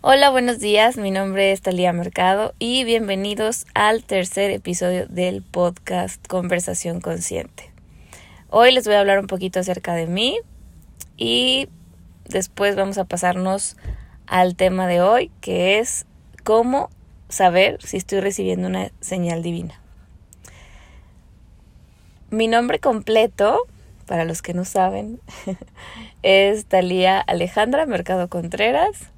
Hola, buenos días. Mi nombre es Talía Mercado y bienvenidos al tercer episodio del podcast Conversación Consciente. Hoy les voy a hablar un poquito acerca de mí y después vamos a pasarnos al tema de hoy, que es cómo saber si estoy recibiendo una señal divina. Mi nombre completo, para los que no saben, es Talía Alejandra Mercado Contreras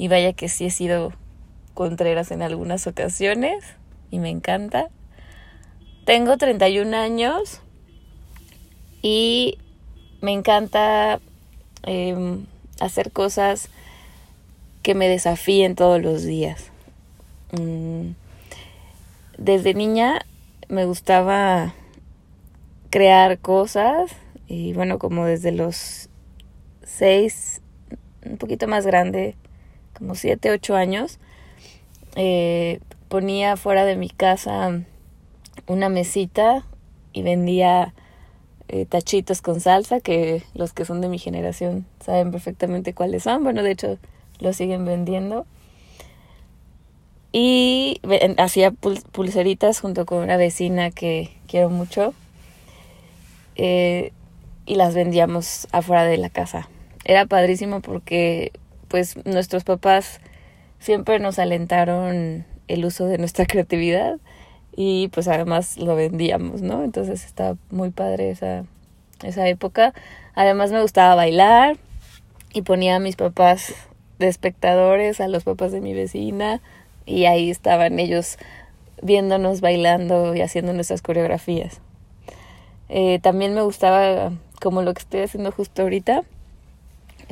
y vaya que sí he sido Contreras en algunas ocasiones y me encanta. Tengo 31 años y me encanta em, hacer cosas que me desafíen todos los días. Mm, desde niña me gustaba crear cosas y bueno, como desde los seis, un poquito más grande, como siete, ocho años, eh, ponía fuera de mi casa una mesita y vendía eh, tachitos con salsa, que los que son de mi generación saben perfectamente cuáles son. Bueno, de hecho, los siguen vendiendo. Y hacía pulseritas junto con una vecina que quiero mucho. Eh, y las vendíamos afuera de la casa. Era padrísimo porque pues nuestros papás siempre nos alentaron el uso de nuestra creatividad y pues además lo vendíamos, ¿no? Entonces estaba muy padre esa, esa época. Además me gustaba bailar y ponía a mis papás de espectadores, a los papás de mi vecina y ahí estaban ellos viéndonos bailando y haciendo nuestras coreografías. Eh, también me gustaba, como lo que estoy haciendo justo ahorita,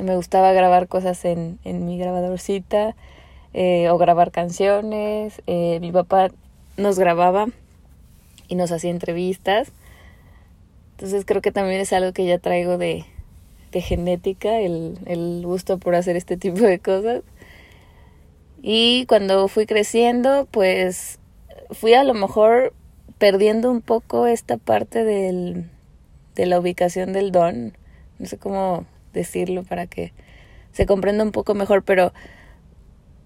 me gustaba grabar cosas en, en mi grabadorcita eh, o grabar canciones. Eh, mi papá nos grababa y nos hacía entrevistas. Entonces creo que también es algo que ya traigo de, de genética, el, el gusto por hacer este tipo de cosas. Y cuando fui creciendo, pues fui a lo mejor perdiendo un poco esta parte del, de la ubicación del don. No sé cómo decirlo para que se comprenda un poco mejor, pero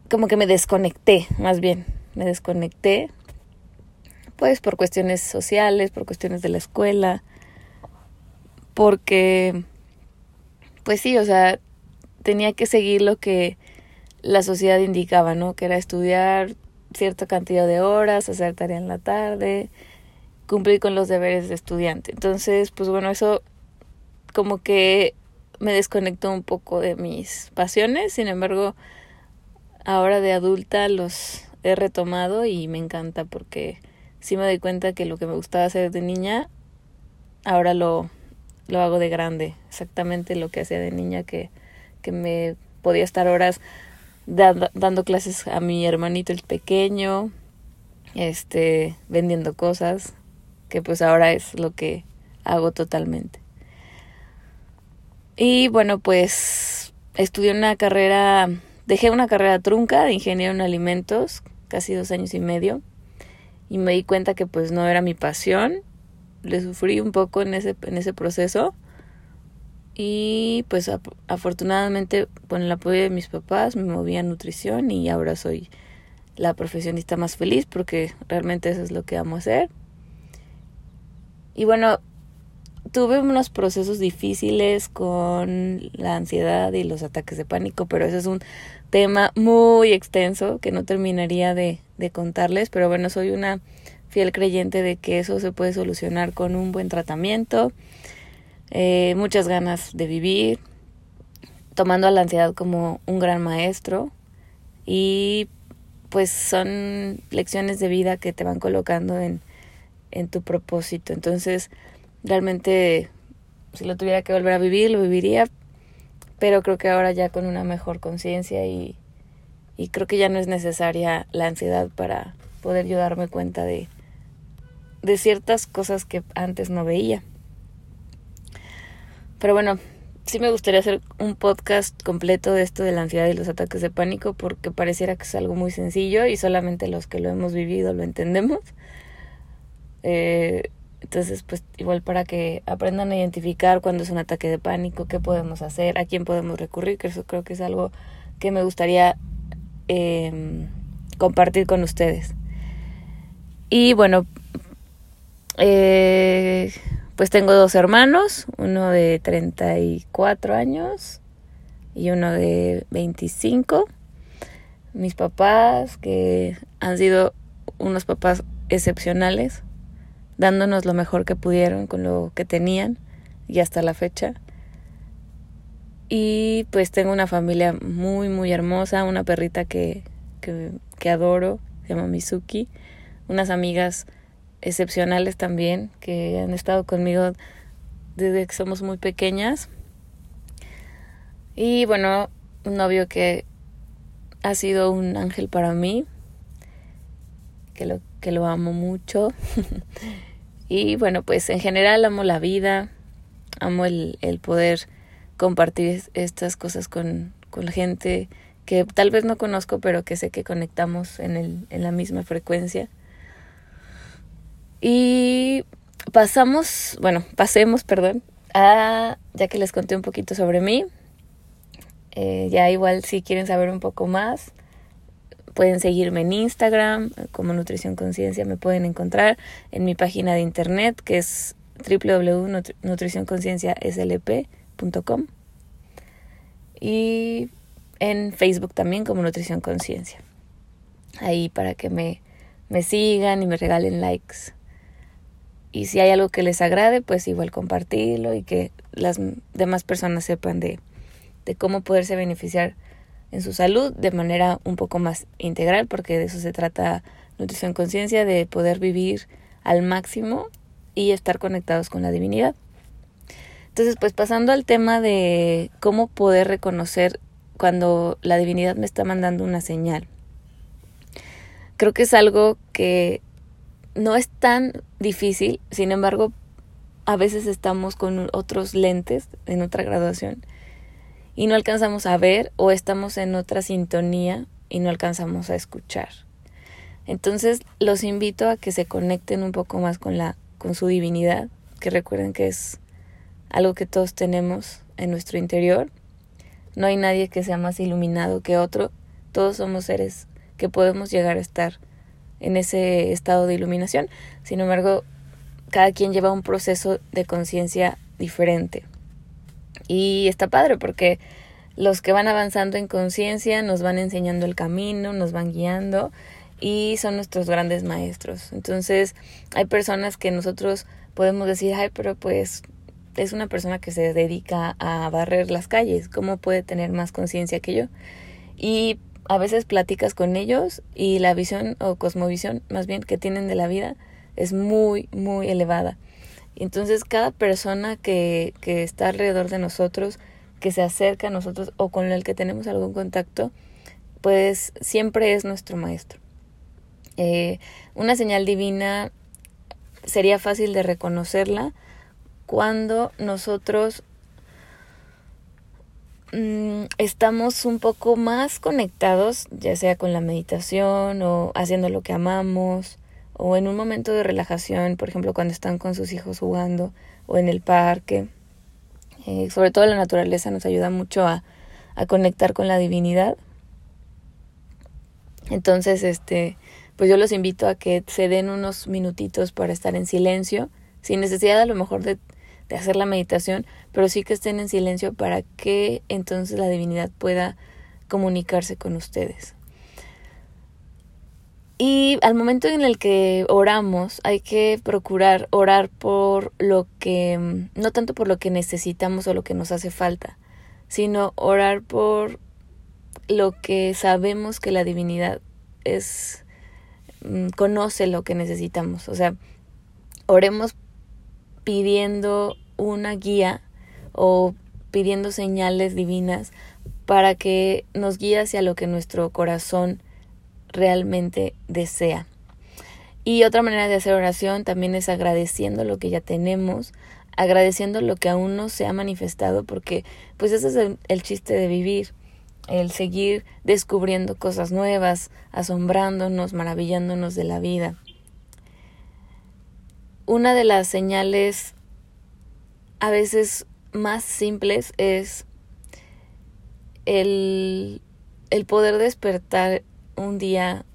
como que me desconecté, más bien, me desconecté, pues por cuestiones sociales, por cuestiones de la escuela, porque, pues sí, o sea, tenía que seguir lo que la sociedad indicaba, ¿no? Que era estudiar cierta cantidad de horas, hacer tarea en la tarde, cumplir con los deberes de estudiante. Entonces, pues bueno, eso como que me desconectó un poco de mis pasiones, sin embargo, ahora de adulta los he retomado y me encanta porque sí me doy cuenta que lo que me gustaba hacer de niña, ahora lo, lo hago de grande, exactamente lo que hacía de niña que, que me podía estar horas dando clases a mi hermanito el pequeño, este, vendiendo cosas, que pues ahora es lo que hago totalmente. Y bueno, pues estudié una carrera, dejé una carrera trunca de ingeniero en alimentos, casi dos años y medio, y me di cuenta que pues no era mi pasión, le sufrí un poco en ese, en ese proceso, y pues afortunadamente con el apoyo de mis papás me moví a nutrición y ahora soy la profesionista más feliz porque realmente eso es lo que amo hacer. Y bueno, tuve unos procesos difíciles con la ansiedad y los ataques de pánico, pero ese es un tema muy extenso que no terminaría de, de contarles, pero bueno, soy una fiel creyente de que eso se puede solucionar con un buen tratamiento, eh, muchas ganas de vivir, tomando a la ansiedad como un gran maestro y pues son lecciones de vida que te van colocando en, en tu propósito. Entonces, realmente si lo tuviera que volver a vivir, lo viviría, pero creo que ahora ya con una mejor conciencia y, y creo que ya no es necesaria la ansiedad para poder yo darme cuenta de, de ciertas cosas que antes no veía. Pero bueno, sí me gustaría hacer un podcast completo de esto de la ansiedad y los ataques de pánico porque pareciera que es algo muy sencillo y solamente los que lo hemos vivido lo entendemos. Eh, entonces, pues igual para que aprendan a identificar cuando es un ataque de pánico, qué podemos hacer, a quién podemos recurrir, que eso creo que es algo que me gustaría em, compartir con ustedes. Y bueno, eh, pues tengo dos hermanos, uno de 34 años y uno de 25. Mis papás, que han sido unos papás excepcionales, dándonos lo mejor que pudieron con lo que tenían y hasta la fecha. Y pues tengo una familia muy, muy hermosa, una perrita que, que, adoro, se llama Mizuki, unas amigas excepcionales también que han estado conmigo desde que somos muy pequeñas. Y bueno, un novio que ha sido un ángel para mí, que lo, que lo amo mucho. y bueno, pues en general amo la vida, amo el, el poder compartir estas cosas con, con la gente que tal vez no conozco, pero que sé que conectamos en, el, en la misma frecuencia. Y pasamos, bueno, pasemos, perdón, a, ya que les conté un poquito sobre mí, eh, ya igual si quieren saber un poco más, pueden seguirme en Instagram como Nutrición Conciencia, me pueden encontrar en mi página de internet que es www.nutricionconcienciaslp.com y en Facebook también como Nutrición Conciencia. Ahí para que me, me sigan y me regalen likes y si hay algo que les agrade, pues igual compartirlo y que las demás personas sepan de, de cómo poderse beneficiar en su salud de manera un poco más integral, porque de eso se trata nutrición conciencia, de poder vivir al máximo y estar conectados con la divinidad. Entonces, pues pasando al tema de cómo poder reconocer cuando la divinidad me está mandando una señal. Creo que es algo que no es tan difícil, sin embargo, a veces estamos con otros lentes en otra graduación y no alcanzamos a ver o estamos en otra sintonía y no alcanzamos a escuchar. Entonces los invito a que se conecten un poco más con la con su divinidad, que recuerden que es algo que todos tenemos en nuestro interior. No hay nadie que sea más iluminado que otro. Todos somos seres que podemos llegar a estar en ese estado de iluminación. Sin embargo, cada quien lleva un proceso de conciencia diferente. Y está padre porque los que van avanzando en conciencia nos van enseñando el camino, nos van guiando y son nuestros grandes maestros. Entonces, hay personas que nosotros podemos decir, ay, pero pues es una persona que se dedica a barrer las calles, ¿cómo puede tener más conciencia que yo? Y a veces platicas con ellos y la visión o cosmovisión más bien que tienen de la vida es muy, muy elevada. Entonces cada persona que, que está alrededor de nosotros, que se acerca a nosotros o con el que tenemos algún contacto, pues siempre es nuestro maestro. Eh, una señal divina sería fácil de reconocerla cuando nosotros Mm, estamos un poco más conectados, ya sea con la meditación o haciendo lo que amamos, o en un momento de relajación, por ejemplo, cuando están con sus hijos jugando o en el parque. Eh, sobre todo la naturaleza nos ayuda mucho a, a conectar con la divinidad. Entonces, este, pues yo los invito a que se den unos minutitos para estar en silencio, sin necesidad a lo mejor de de hacer la meditación, pero sí que estén en silencio para que entonces la divinidad pueda comunicarse con ustedes. Y al momento en el que oramos, hay que procurar orar por lo que, no tanto por lo que necesitamos o lo que nos hace falta, sino orar por lo que sabemos que la divinidad es, mm, conoce lo que necesitamos. O sea, oremos pidiendo una guía o pidiendo señales divinas para que nos guíe hacia lo que nuestro corazón realmente desea. Y otra manera de hacer oración también es agradeciendo lo que ya tenemos, agradeciendo lo que aún no se ha manifestado, porque pues ese es el, chiste de vivir, el seguir descubriendo cosas nuevas, asombrándonos, maravillándonos de la vida. Una de las señales a veces más simples es el el poder despertar un día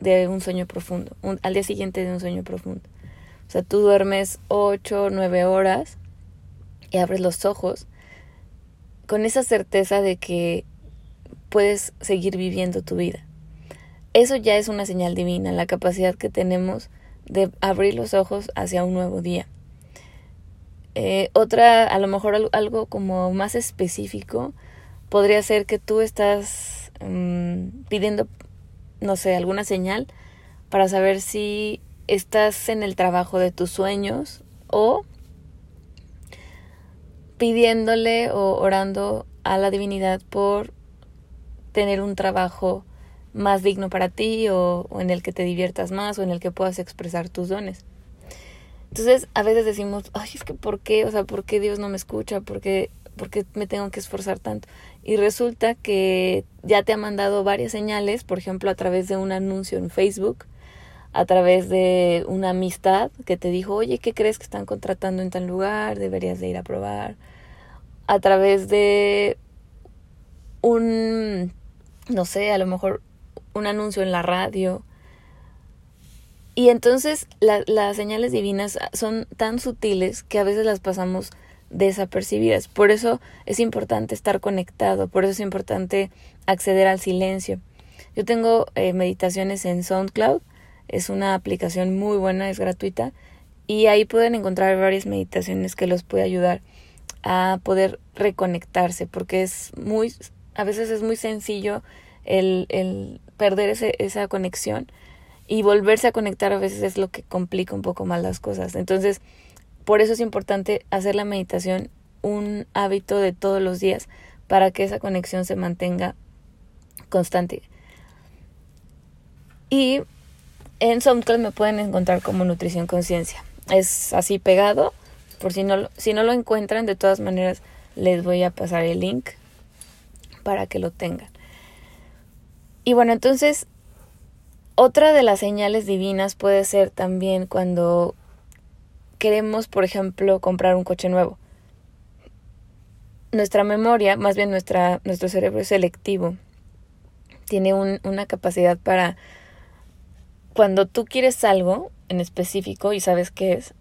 de un sueño profundo, al día siguiente de un sueño profundo. O sea, tú duermes ocho, nueve horas y abres los ojos con esa certeza de que puedes seguir viviendo tu vida. Eso ya es una señal divina, la capacidad que tenemos de abrir los ojos hacia un nuevo día. Eh, otra, a lo mejor algo como más específico, podría ser que tú estás mm, pidiendo, no sé, alguna señal para saber si estás en el trabajo de tus sueños o pidiéndole o orando a la divinidad por tener un trabajo más digno para ti o, en el que te diviertas más o en el que puedas expresar tus dones. Entonces, a veces decimos, ay, es que ¿por qué? O sea, ¿por qué Dios no me escucha? ¿Por qué, ¿Por qué me tengo que esforzar tanto? Y resulta que ya te ha mandado varias señales, por ejemplo, a través de un anuncio en Facebook, a través de una amistad que te dijo, oye, ¿qué crees que están contratando en tal lugar? Deberías de ir a probar. A través de un, no sé, a lo mejor un anuncio en la radio. Y entonces las señales divinas son tan sutiles que a veces las pasamos desapercibidas. Por eso es importante estar conectado, por eso es importante acceder al silencio. Yo tengo eh, meditaciones en SoundCloud, es una aplicación muy buena, es gratuita, y ahí pueden encontrar varias meditaciones que los puede ayudar a poder reconectarse, porque es muy, a veces es muy sencillo el, el perder ese, esa conexión y volverse a conectar a veces es lo que complica un poco más las cosas. Entonces, por eso es importante hacer la meditación un hábito de todos los días para que esa conexión se mantenga constante. Y en SoundCloud me pueden encontrar como Nutrición Conciencia. Es así pegado. Por si no, si no lo encuentran, de todas maneras les voy a pasar el link para que lo tengan. Y bueno, entonces, otra de las señales divinas puede ser también cuando queremos, por ejemplo, comprar un coche nuevo. Nuestra memoria, más bien nuestra, nuestro cerebro selectivo. Tiene una capacidad para, cuando tú quieres algo en específico y sabes qué es,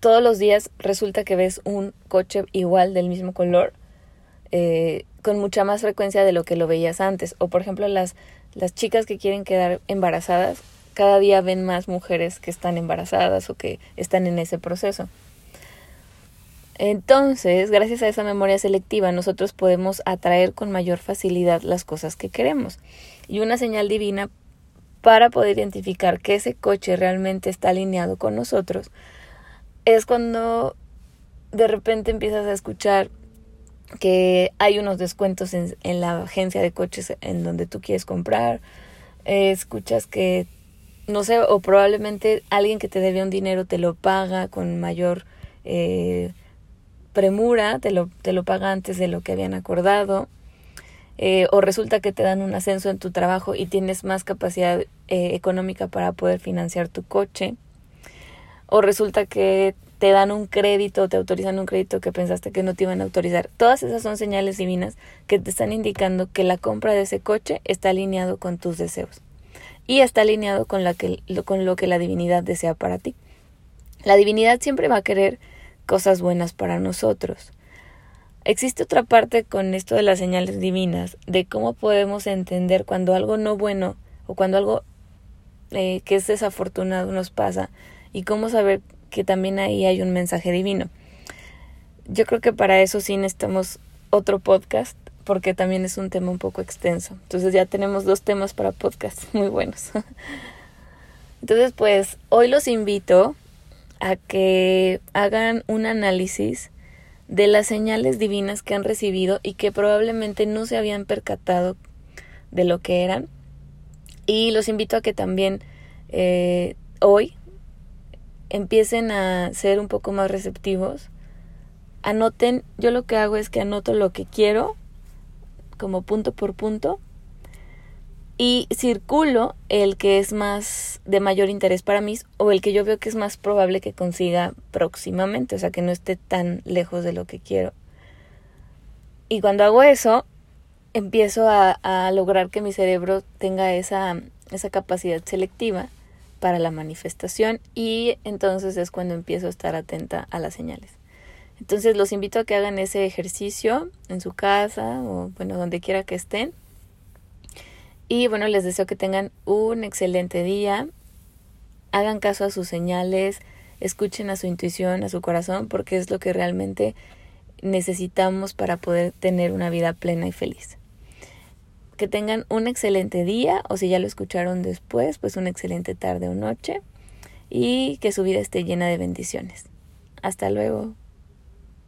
todos los días resulta que ves un coche igual del mismo color eh, con mucha más frecuencia de lo que lo veías antes. O por ejemplo las, las chicas que quieren quedar embarazadas, cada día ven más mujeres que están embarazadas o que están en ese proceso. Entonces, gracias a esa memoria selectiva, nosotros podemos atraer con mayor facilidad las cosas que queremos. Y una señal divina para poder identificar que ese coche realmente está alineado con nosotros es cuando de repente empiezas a escuchar que hay unos descuentos en, la agencia de coches en donde tú quieres comprar, eh, escuchas que, no sé, o probablemente alguien que te debe un dinero te lo paga con mayor eh, premura, te lo, te lo paga antes de lo que habían acordado, eh, o resulta que te dan un ascenso en tu trabajo y tienes más capacidad económica para poder financiar tu coche, o resulta que te dan un crédito, te autorizan un crédito que pensaste que no te iban a autorizar. Todas esas son señales divinas que te están indicando que la compra de ese coche está alineado con tus deseos y está alineado con, la que, lo que la divinidad desea para ti. La divinidad siempre va a querer cosas buenas para nosotros. Existe otra parte con esto de las señales divinas, de cómo podemos entender cuando algo no bueno o cuando algo eh, que es desafortunado nos pasa y cómo saber que también ahí hay un mensaje divino. Yo creo que para eso sí necesitamos otro podcast porque también es un tema un poco extenso. Entonces ya tenemos dos temas para podcast muy buenos. Entonces pues hoy los invito a que hagan un análisis de las señales divinas que han recibido y que probablemente no se habían percatado de lo que eran. Y los invito a que también eh, hoy empiecen a ser un poco más receptivos. Anoten, yo lo que hago es que anoto lo que quiero, como punto por punto, y circulo el que es más de mayor interés para mí o el que yo veo que es más probable que consiga próximamente, o sea, que no esté tan lejos de lo que quiero. Y cuando hago eso, empiezo a, a lograr que mi cerebro tenga esa, esa capacidad selectiva para la manifestación y entonces es cuando empiezo a estar atenta a las señales. Entonces los invito a que hagan ese ejercicio en su casa o bueno, donde quiera que estén. Y bueno, les deseo que tengan un excelente día. Hagan caso a sus señales, escuchen a su intuición, a su corazón, porque es lo que realmente necesitamos para poder tener una vida plena y feliz. Que tengan un excelente día o si ya lo escucharon después, pues una excelente tarde o noche y que su vida esté llena de bendiciones. Hasta luego.